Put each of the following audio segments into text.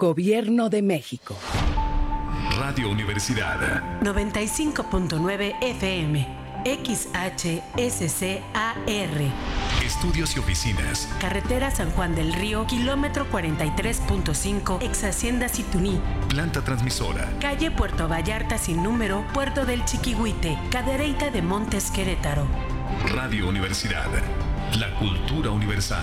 Gobierno de México. Radio Universidad. 95.9 FM. XHSCAR. Estudios y oficinas. Carretera San Juan del Río, kilómetro 43.5, ex Hacienda Situní. Planta transmisora. Calle Puerto Vallarta sin número, Puerto del Chiquihuite, Cadereyta de Montes Querétaro. Radio Universidad. La cultura universal.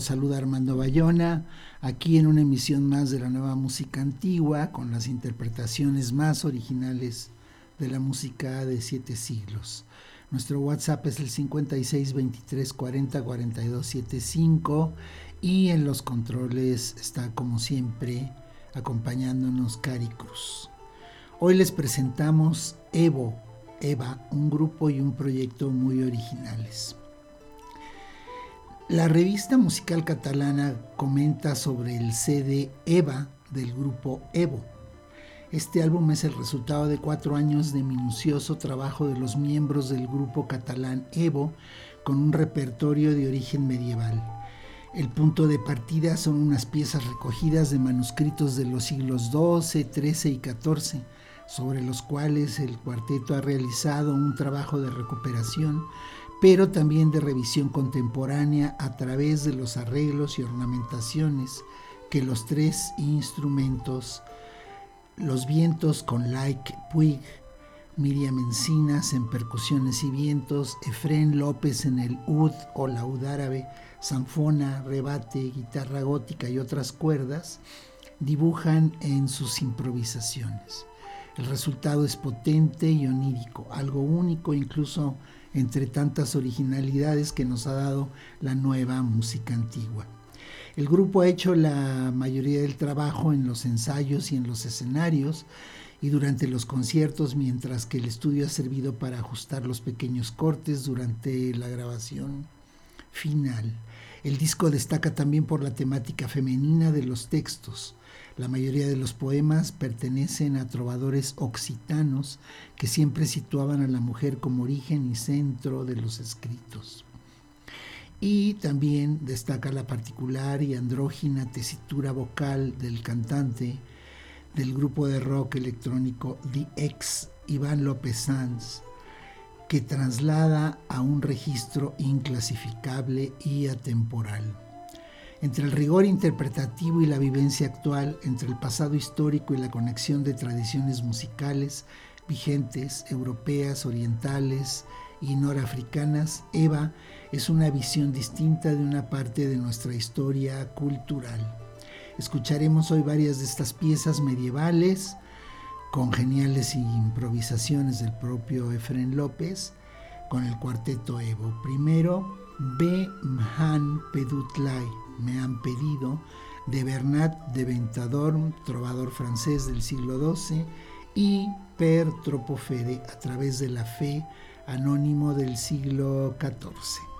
Saluda Armando Bayona, aquí en una emisión más de la nueva música antigua, con las interpretaciones más originales de la música de siete siglos. Nuestro WhatsApp es el 56 23 40 42 75 y en los controles está como siempre acompañándonos Cari Cruz. Hoy les presentamos Evo, Eva, un grupo y un proyecto muy originales. La revista musical catalana comenta sobre el CD Eva del grupo Evo. Este álbum es el resultado de cuatro años de minucioso trabajo de los miembros del grupo catalán Evo con un repertorio de origen medieval. El punto de partida son unas piezas recogidas de manuscritos de los siglos XII, XIII y XIV, sobre los cuales el cuarteto ha realizado un trabajo de recuperación pero también de revisión contemporánea a través de los arreglos y ornamentaciones que los tres instrumentos, los vientos con Like Puig, Miriam Encinas en percusiones y vientos, Efren López en el ud o laúd árabe, sanfona, rebate, guitarra gótica y otras cuerdas, dibujan en sus improvisaciones. El resultado es potente y onírico, algo único incluso entre tantas originalidades que nos ha dado la nueva música antigua. El grupo ha hecho la mayoría del trabajo en los ensayos y en los escenarios y durante los conciertos, mientras que el estudio ha servido para ajustar los pequeños cortes durante la grabación final. El disco destaca también por la temática femenina de los textos. La mayoría de los poemas pertenecen a trovadores occitanos que siempre situaban a la mujer como origen y centro de los escritos. Y también destaca la particular y andrógina tesitura vocal del cantante del grupo de rock electrónico The X, Iván López Sanz, que traslada a un registro inclasificable y atemporal entre el rigor interpretativo y la vivencia actual, entre el pasado histórico y la conexión de tradiciones musicales vigentes, europeas, orientales y norafricanas, Eva es una visión distinta de una parte de nuestra historia cultural. Escucharemos hoy varias de estas piezas medievales con geniales improvisaciones del propio Efren López con el cuarteto Evo. Primero, Be Mhan Pedutlay, me han pedido, de Bernat de Ventador, trovador francés del siglo XII, y Per Tropofede, a través de la fe, anónimo del siglo XIV.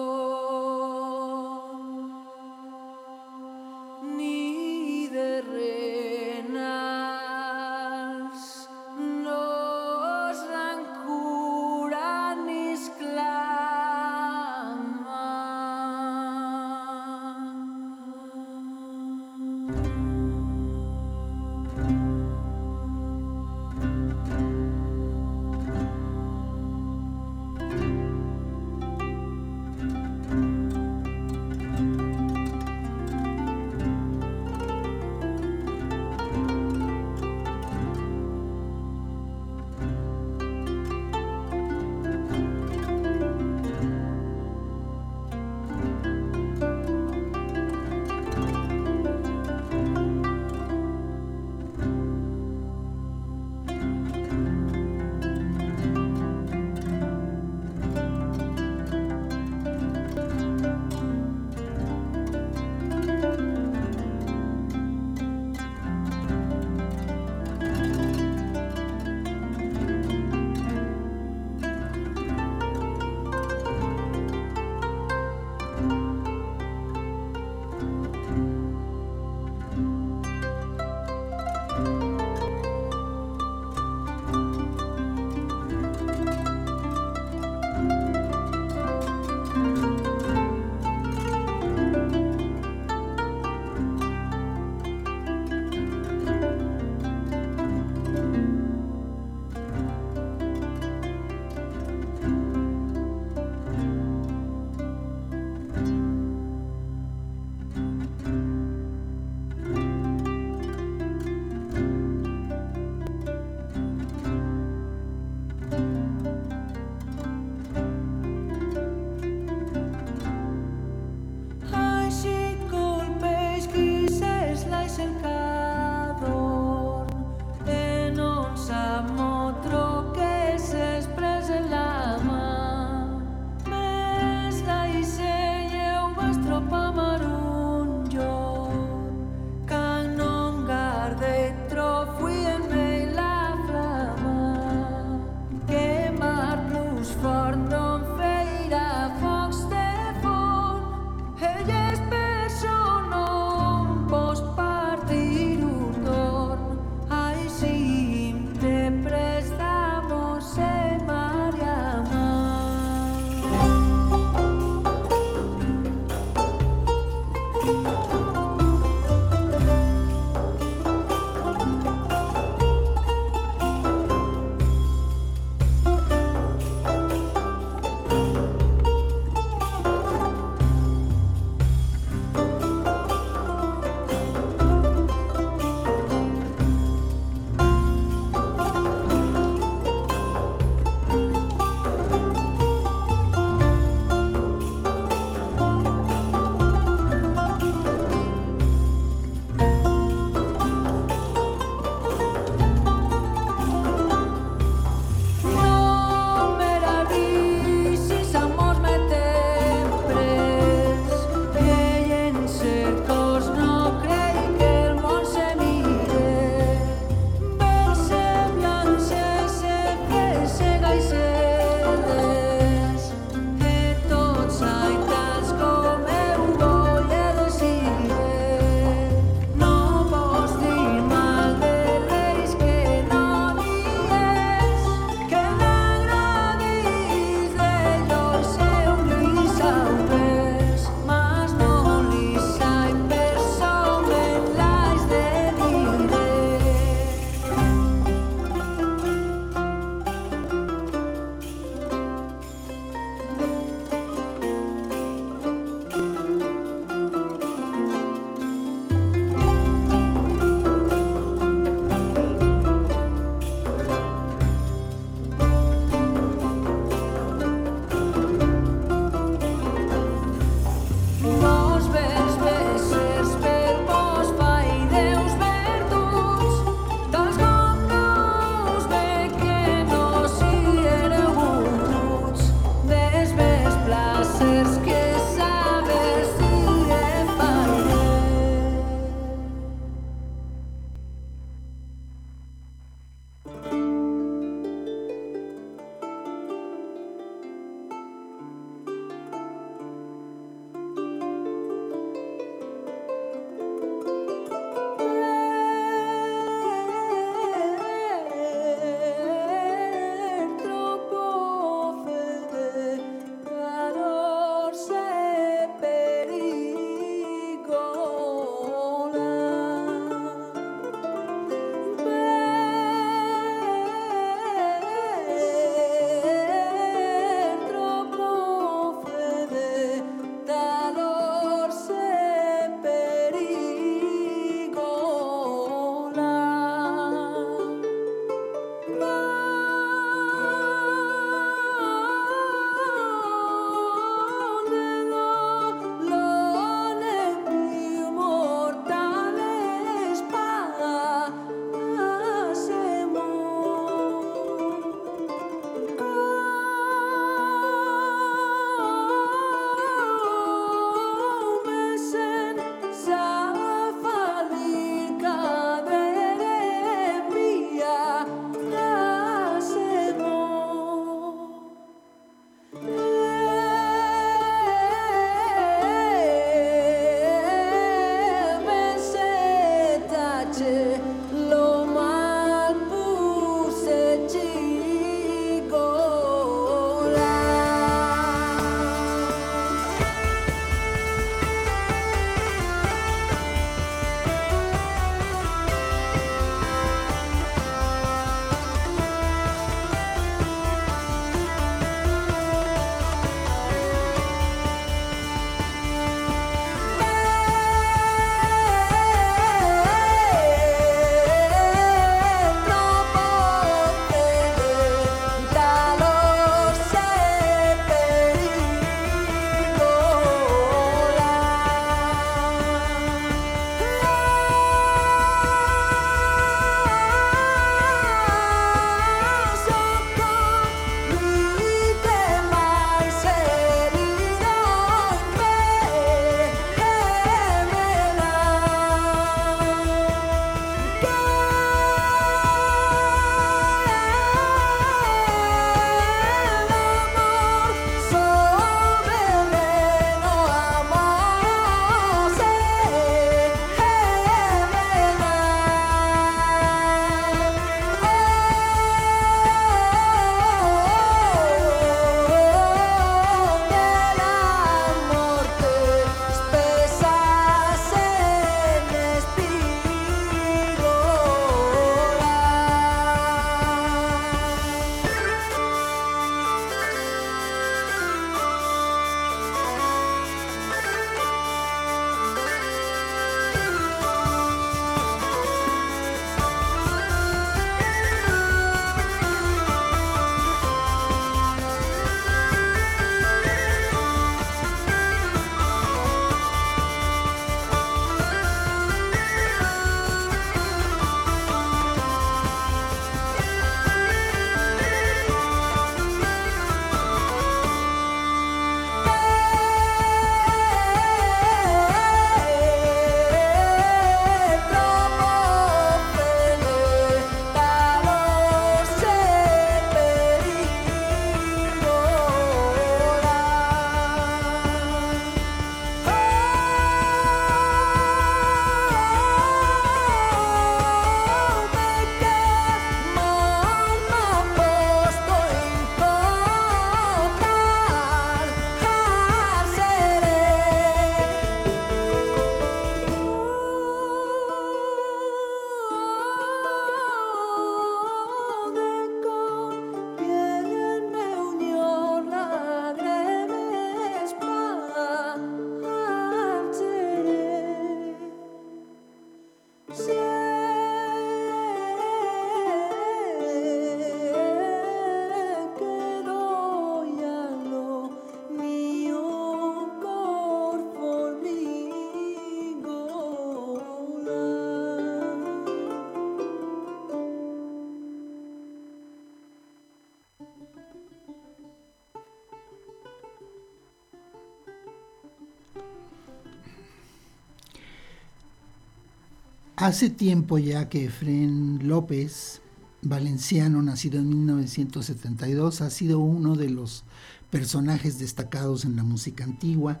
Hace tiempo ya que Efren López, valenciano, nacido en 1972, ha sido uno de los personajes destacados en la música antigua.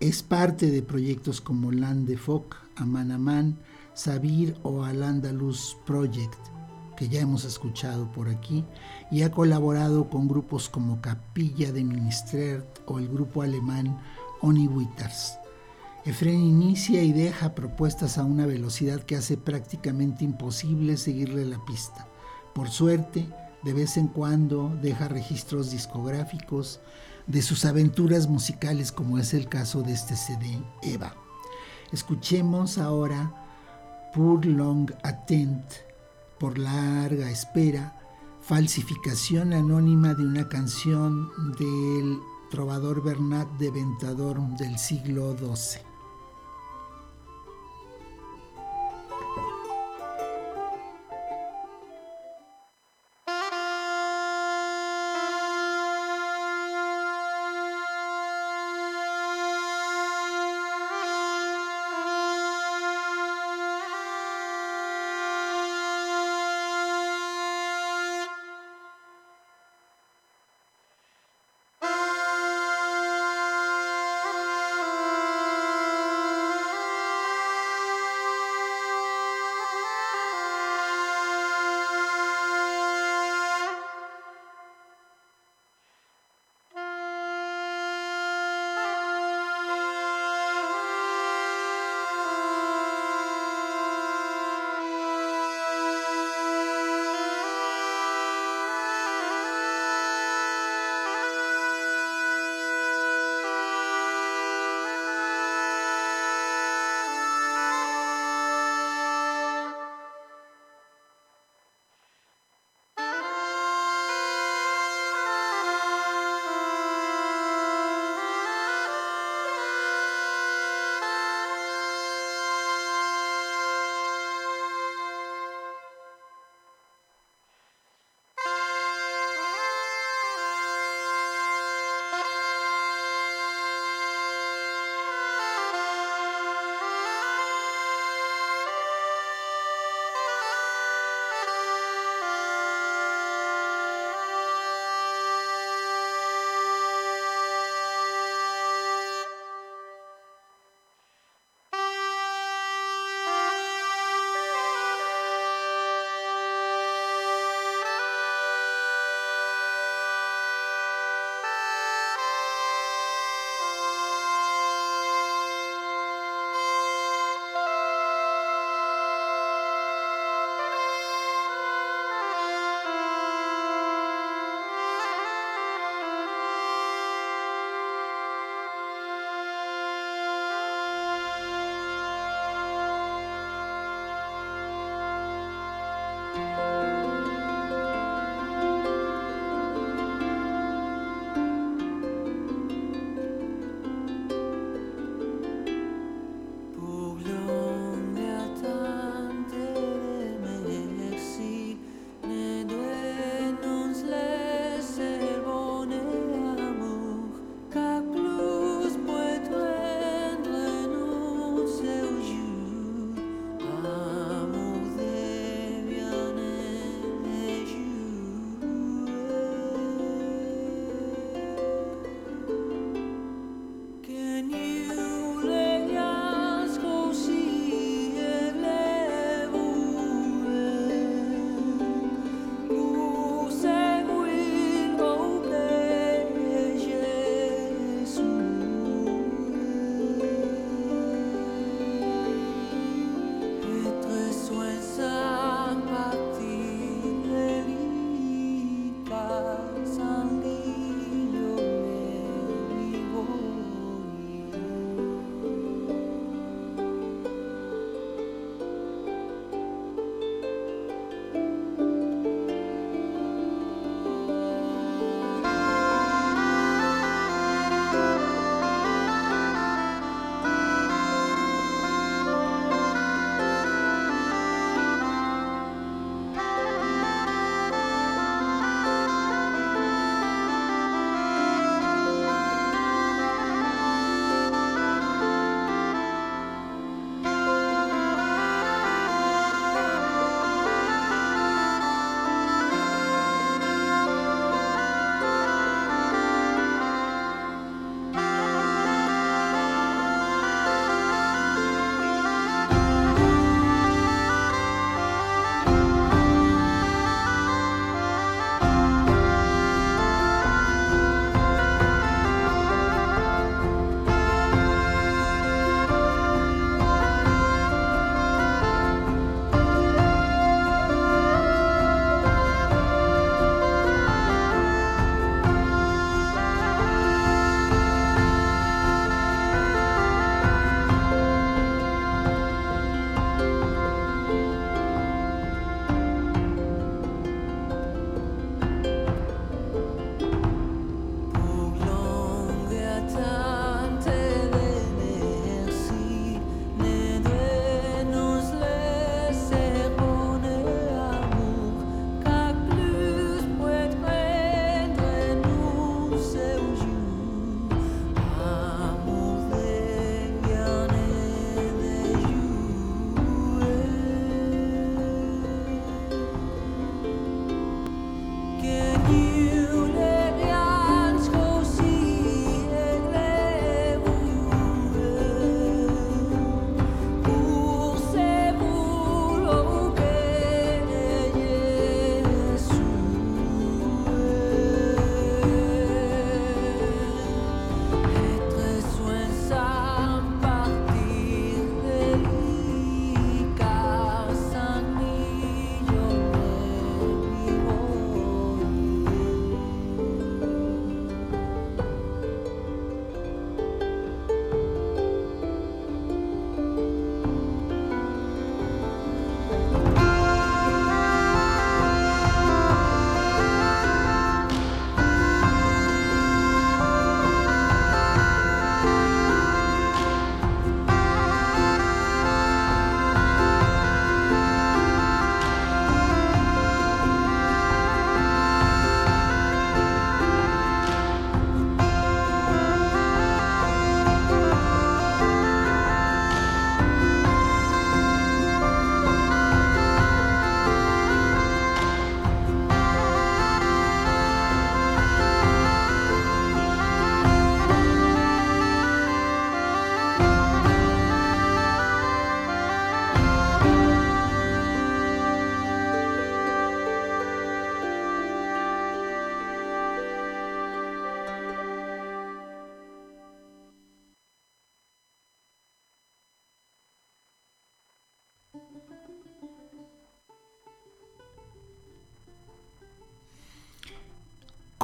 Es parte de proyectos como Land de Folk, Aman Aman, Sabir o Al Andalus Project, que ya hemos escuchado por aquí, y ha colaborado con grupos como Capilla de Ministrert o el grupo alemán Oni Witters. Efren inicia y deja propuestas a una velocidad que hace prácticamente imposible seguirle la pista. Por suerte, de vez en cuando deja registros discográficos de sus aventuras musicales como es el caso de este CD Eva. Escuchemos ahora Pour Long Attent, por larga espera, falsificación anónima de una canción del trovador Bernat de Ventador del siglo XII.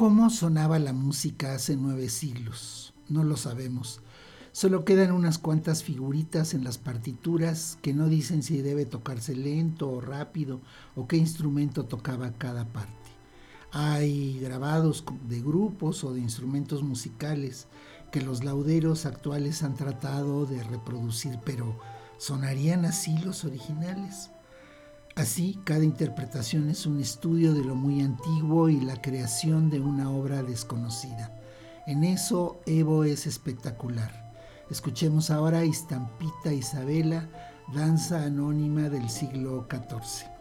¿Cómo sonaba la música hace nueve siglos? No lo sabemos. Solo quedan unas cuantas figuritas en las partituras que no dicen si debe tocarse lento o rápido o qué instrumento tocaba cada parte. Hay grabados de grupos o de instrumentos musicales que los lauderos actuales han tratado de reproducir, pero ¿sonarían así los originales? Así, cada interpretación es un estudio de lo muy antiguo y la creación de una obra desconocida. En eso Evo es espectacular. Escuchemos ahora Estampita Isabela, danza anónima del siglo XIV.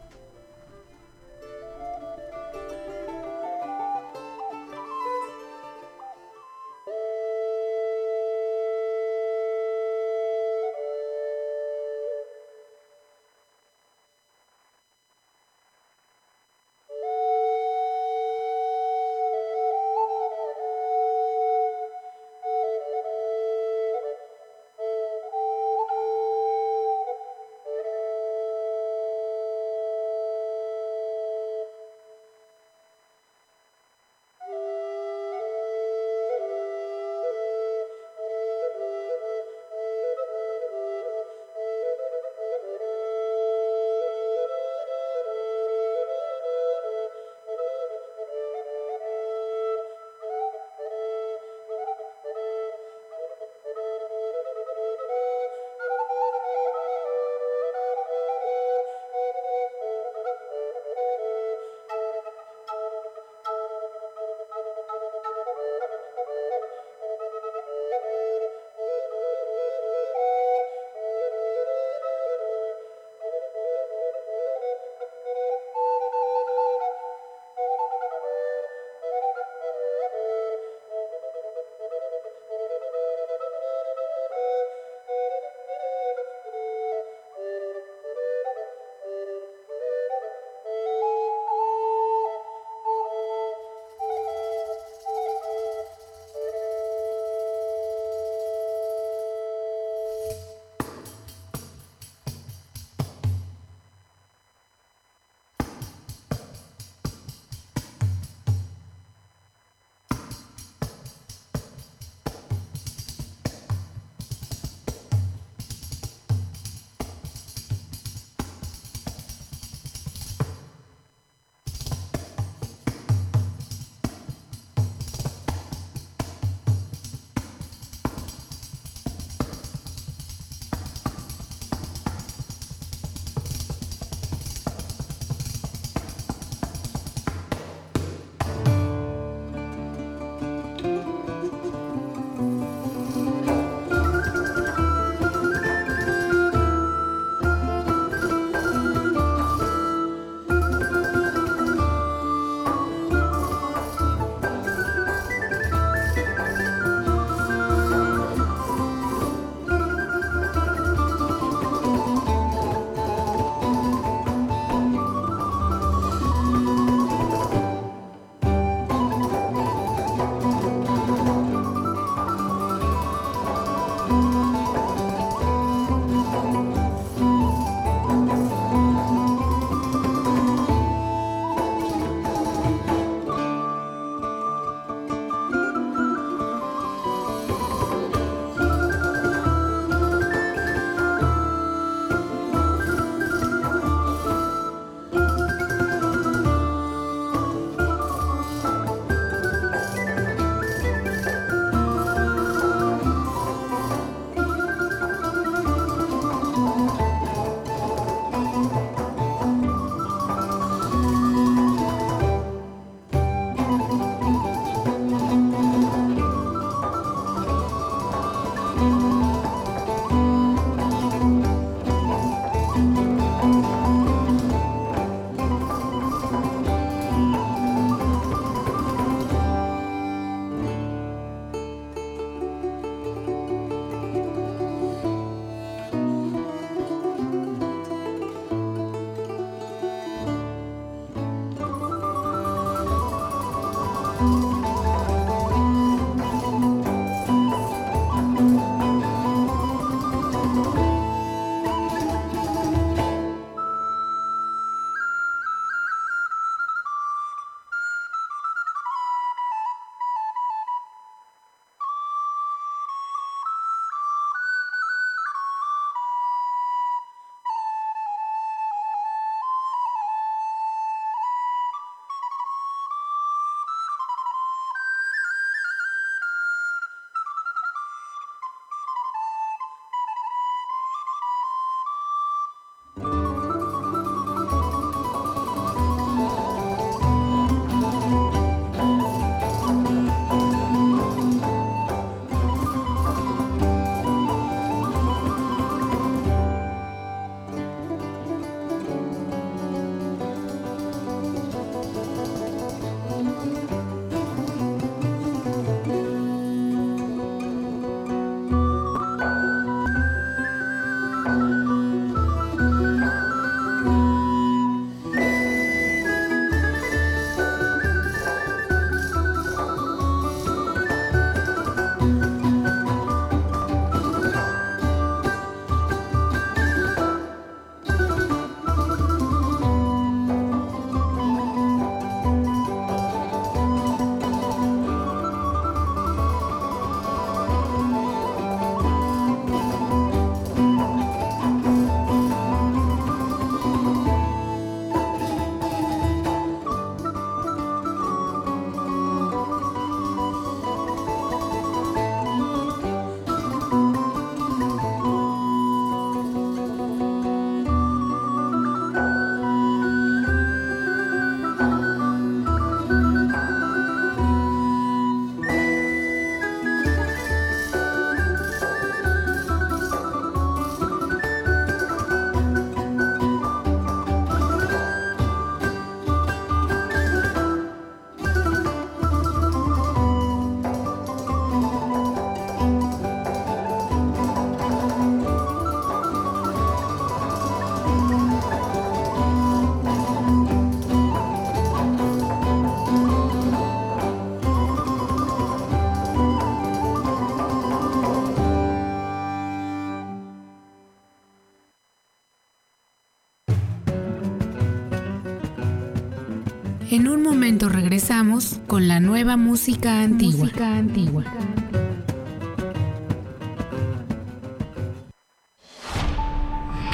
En un momento regresamos con la nueva música antigua. Música antigua.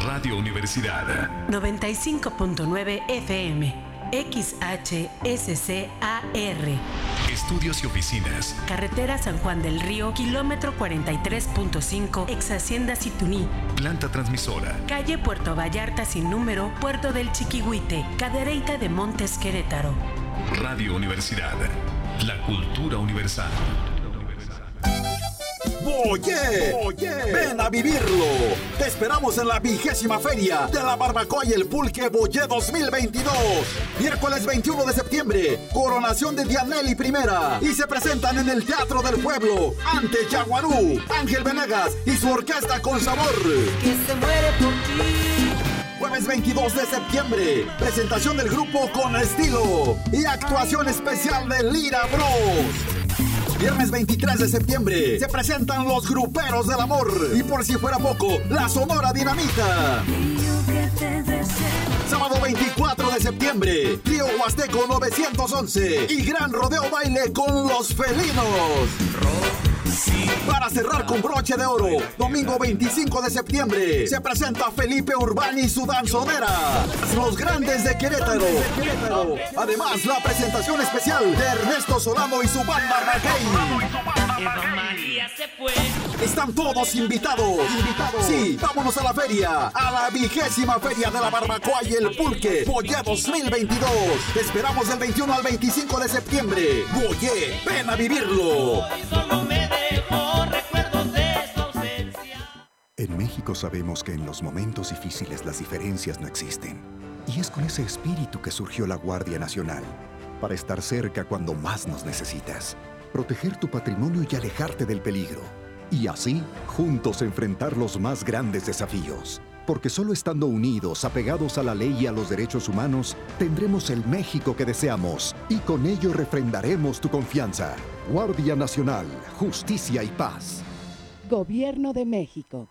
Radio Universidad 95.9 FM XHSCAR. Estudios y oficinas. Carretera San Juan del Río, kilómetro 43.5, ex Hacienda Situní. Planta transmisora. Calle Puerto Vallarta sin número, Puerto del Chiquihuite, Cadereyta de Montes Querétaro. Radio Universidad. La cultura universal. Oye, Oye, ven a vivirlo. Te esperamos en la vigésima feria de la barbacoa y el pulque Boye 2022. Miércoles 21 de septiembre, coronación de Dianelli Primera. Y se presentan en el Teatro del Pueblo ante Yaguarú, Ángel Venegas y su orquesta con sabor. Que se muere por ti. Jueves 22 de septiembre, presentación del grupo con estilo y actuación especial de Lira Bros. Viernes 23 de septiembre se presentan los gruperos del amor. Y por si fuera poco, la Sonora Dinamita. Sábado 24 de septiembre, Trío Huasteco 911 y Gran Rodeo Baile con los felinos. Para cerrar con broche de oro, domingo 25 de septiembre, se presenta Felipe Urbani y su danzonera. Los grandes de Querétaro. Además, la presentación especial de Ernesto Solano y su banda McCain. Están todos invitados. Sí, vámonos a la feria, a la vigésima feria de la barbacoa y el pulque, Boye 2022. Te esperamos del 21 al 25 de septiembre. Boye, ven a vivirlo. En México sabemos que en los momentos difíciles las diferencias no existen. Y es con ese espíritu que surgió la Guardia Nacional, para estar cerca cuando más nos necesitas, proteger tu patrimonio y alejarte del peligro. Y así, juntos enfrentar los más grandes desafíos. Porque solo estando unidos, apegados a la ley y a los derechos humanos, tendremos el México que deseamos y con ello refrendaremos tu confianza. Guardia Nacional, Justicia y Paz. Gobierno de México.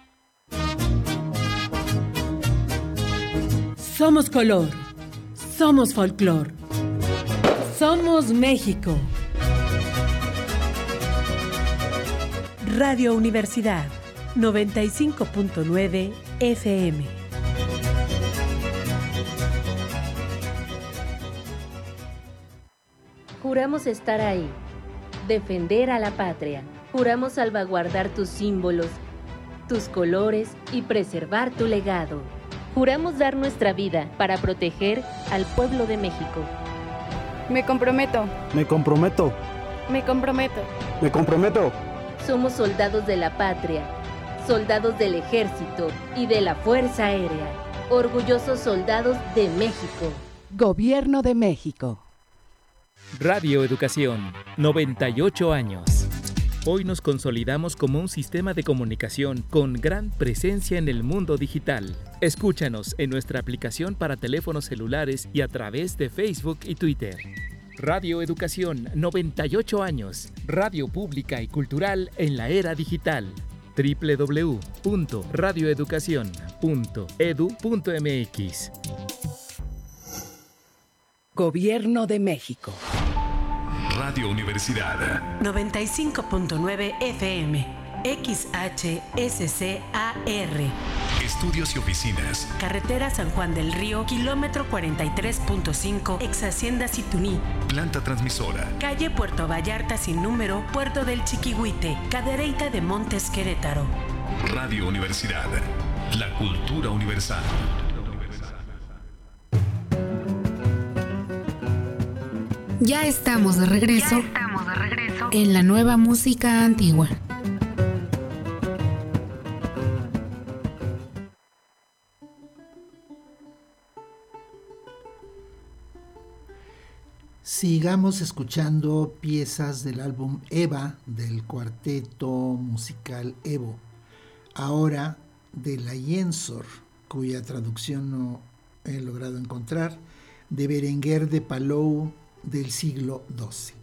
Somos color. Somos folclor. Somos México. Radio Universidad 95.9 FM. Juramos estar ahí, defender a la patria. Juramos salvaguardar tus símbolos, tus colores y preservar tu legado. Juramos dar nuestra vida para proteger al pueblo de México. Me comprometo. Me comprometo. Me comprometo. Me comprometo. Somos soldados de la patria, soldados del ejército y de la Fuerza Aérea, orgullosos soldados de México. Gobierno de México. Radio Educación, 98 años. Hoy nos consolidamos como un sistema de comunicación con gran presencia en el mundo digital. Escúchanos en nuestra aplicación para teléfonos celulares y a través de Facebook y Twitter. Radio Educación, 98 años. Radio pública y cultural en la era digital www.radioeducacion.edu.mx Gobierno de México. Radio Universidad 95.9 FM. XHSCAR. Estudios y oficinas. Carretera San Juan del Río, kilómetro 43.5, ex Hacienda Situní. Planta transmisora. Calle Puerto Vallarta sin número, Puerto del Chiquihuite, Cadereyta de Montes Querétaro. Radio Universidad. La cultura universal. Ya estamos de regreso, estamos de regreso. en la nueva música antigua. Sigamos escuchando piezas del álbum Eva del cuarteto musical Evo, ahora de la Jensor, cuya traducción no he logrado encontrar, de Berenguer de Palou del siglo XII.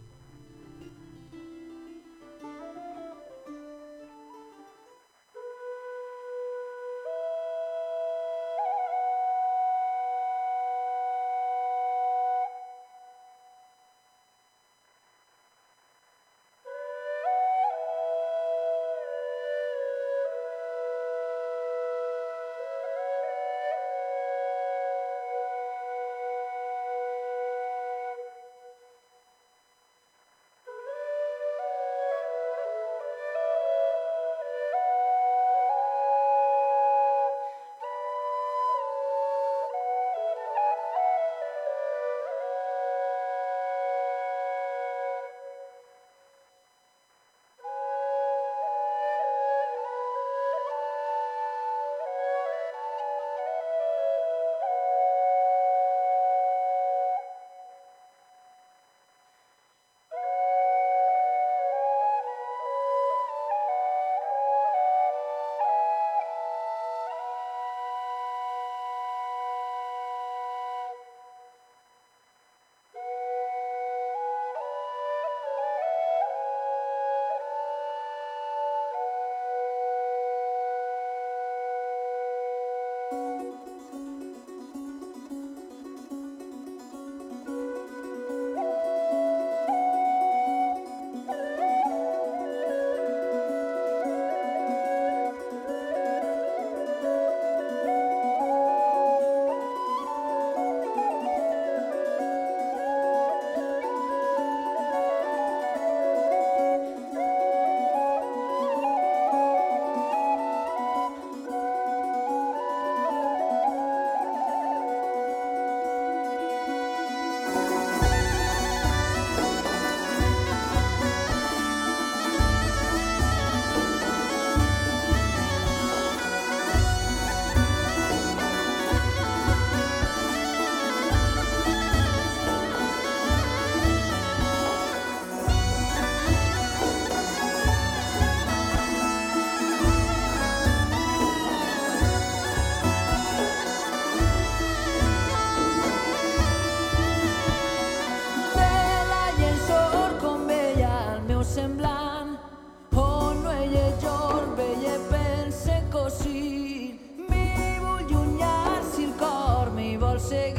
chega.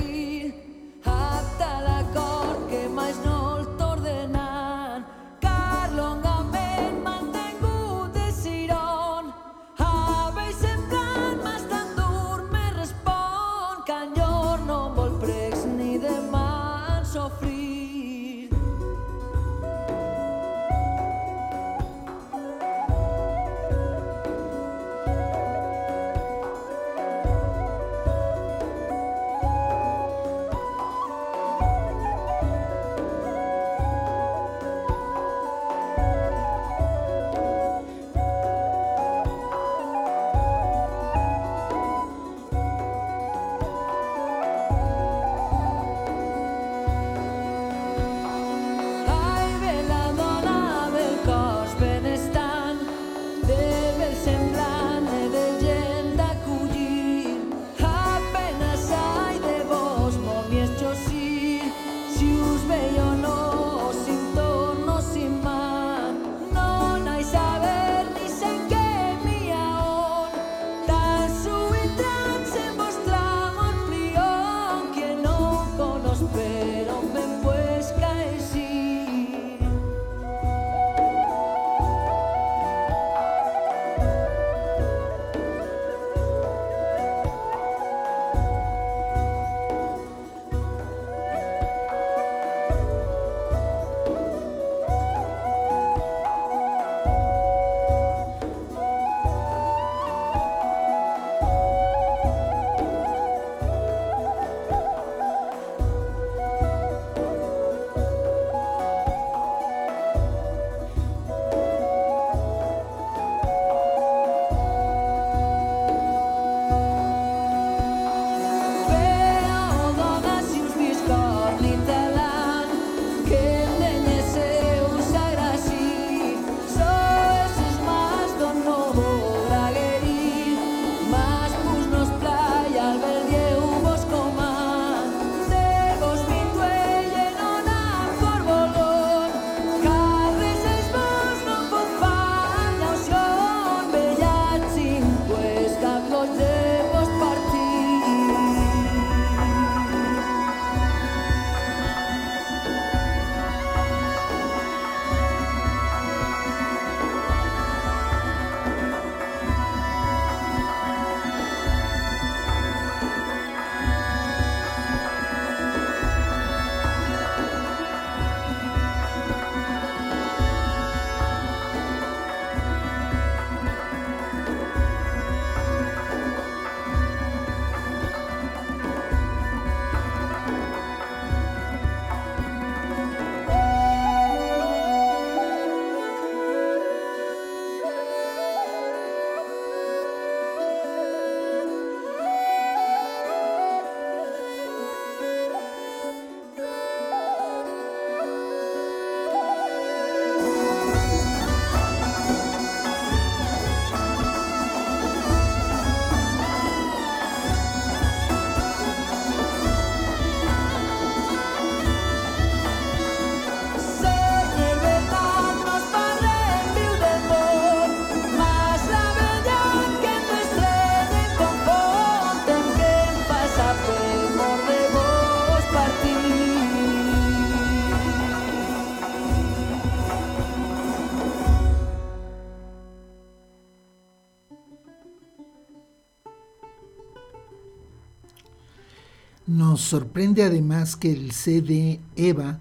Sorprende además que el CD EVA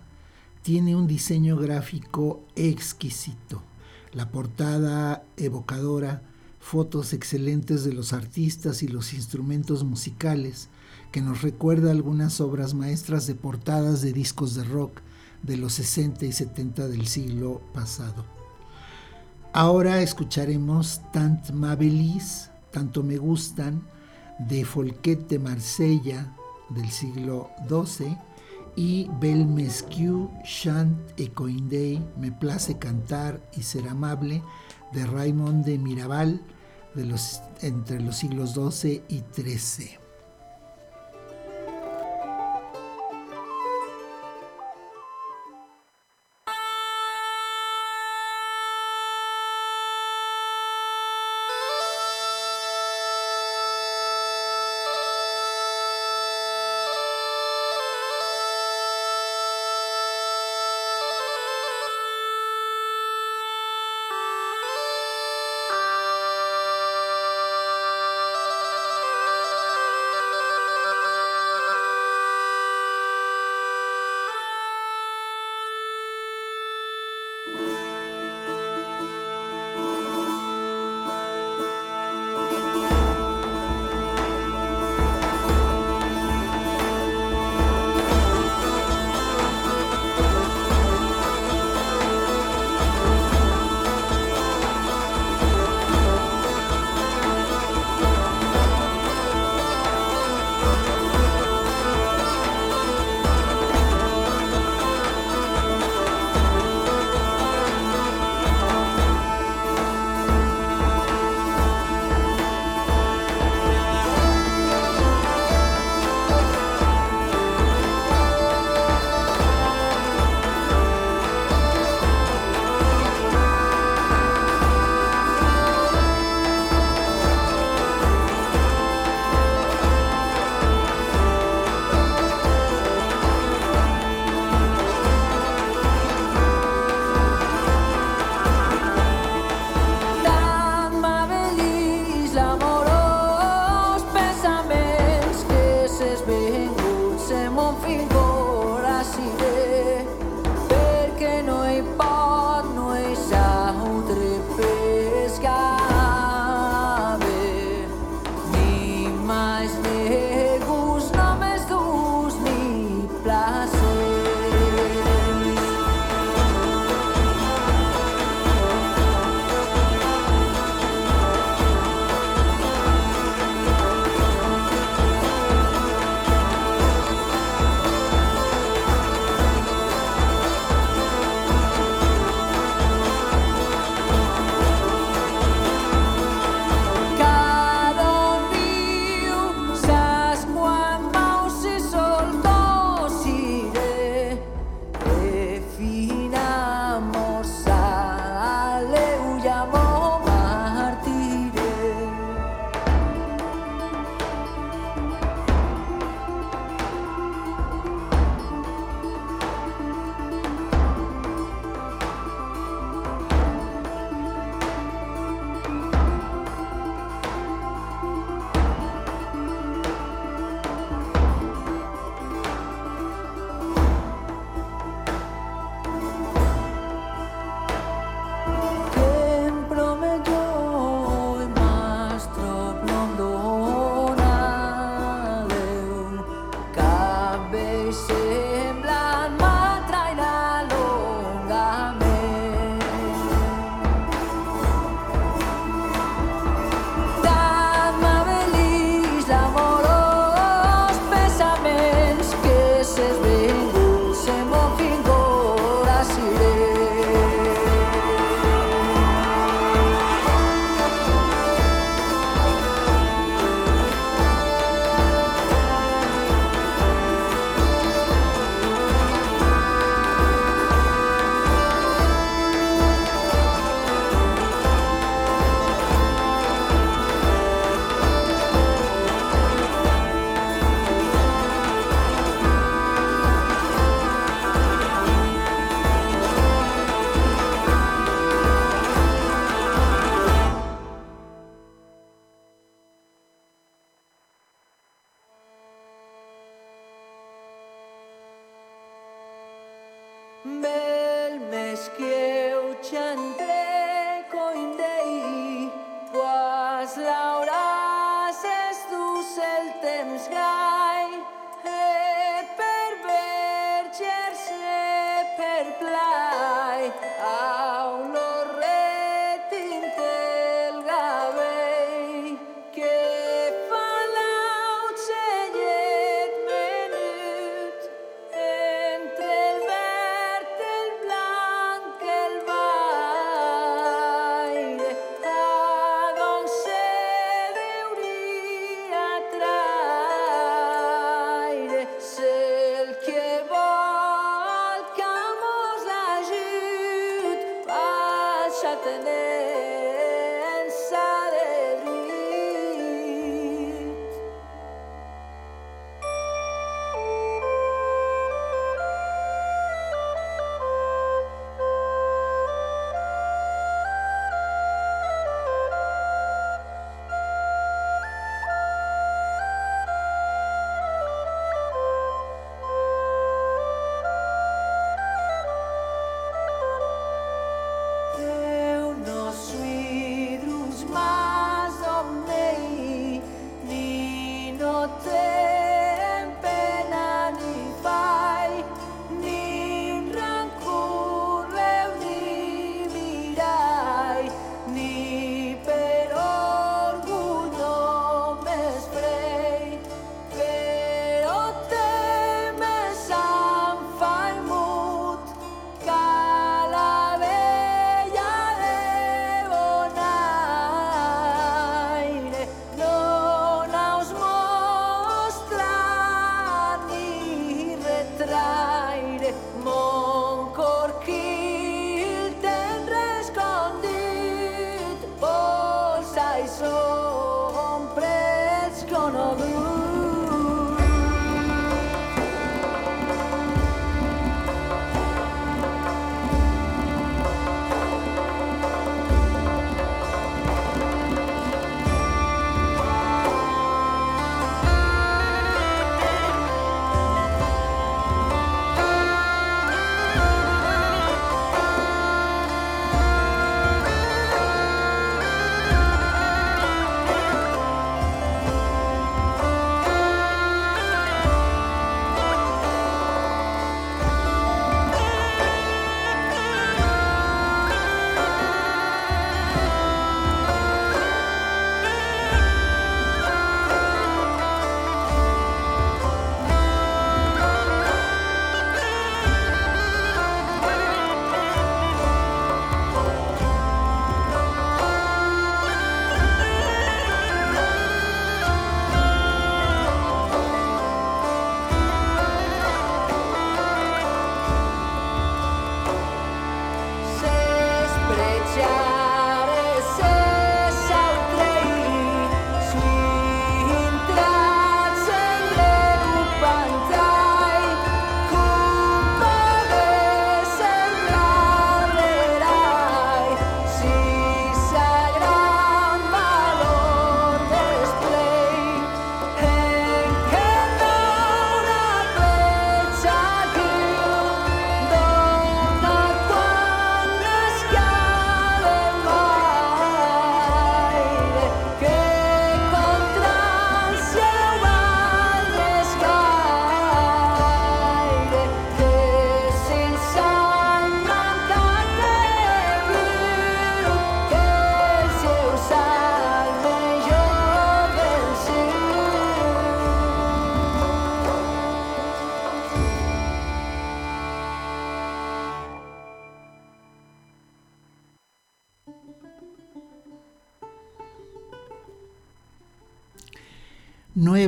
tiene un diseño gráfico exquisito. La portada evocadora, fotos excelentes de los artistas y los instrumentos musicales, que nos recuerda algunas obras maestras de portadas de discos de rock de los 60 y 70 del siglo pasado. Ahora escucharemos Tant Mabelis, Tanto Me Gustan, de Folquet de Marsella del siglo XII y Bel Mesquiu Chant Ecoindei, Me place cantar y ser amable de Raymond de Mirabal de los, entre los siglos XII y XIII.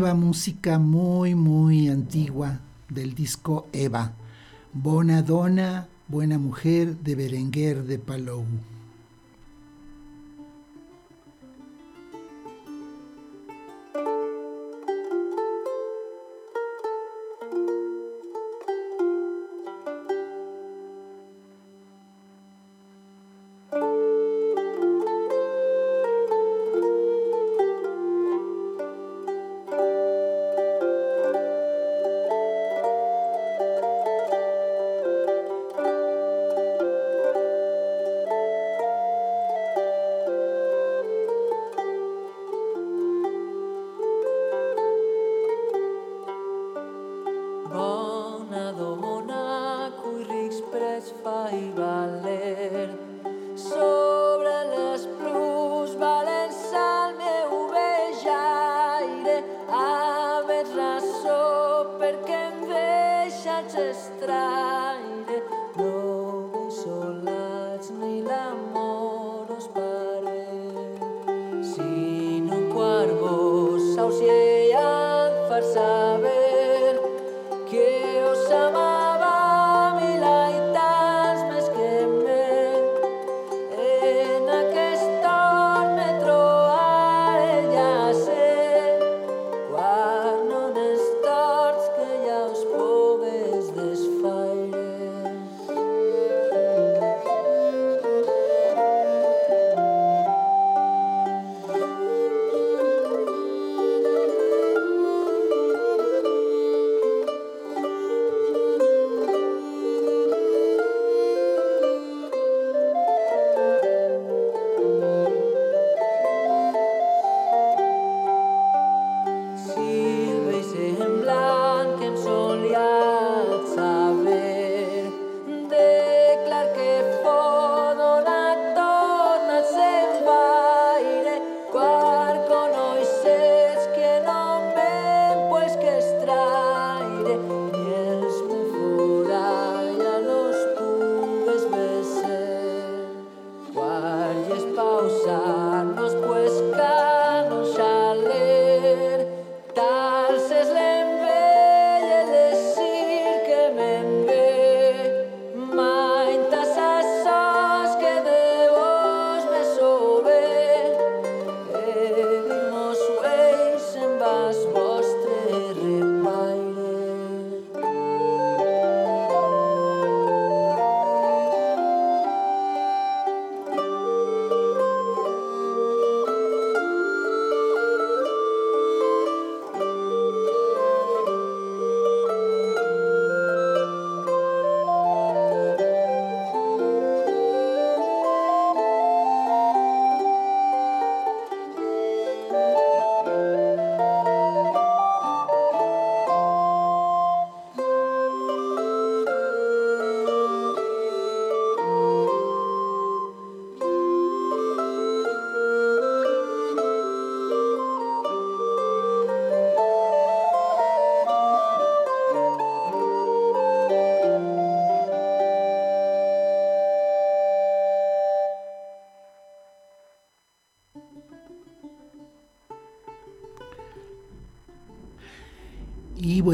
Música muy, muy antigua del disco Eva. Bona Dona, Buena Mujer de Berenguer de Palou.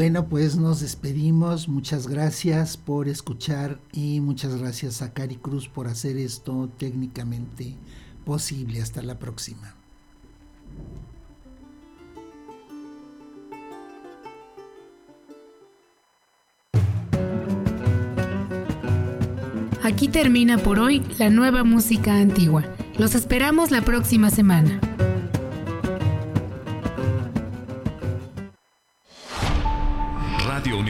Bueno, pues nos despedimos. Muchas gracias por escuchar y muchas gracias a Cari Cruz por hacer esto técnicamente posible. Hasta la próxima. Aquí termina por hoy la nueva música antigua. Los esperamos la próxima semana.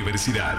Universidad.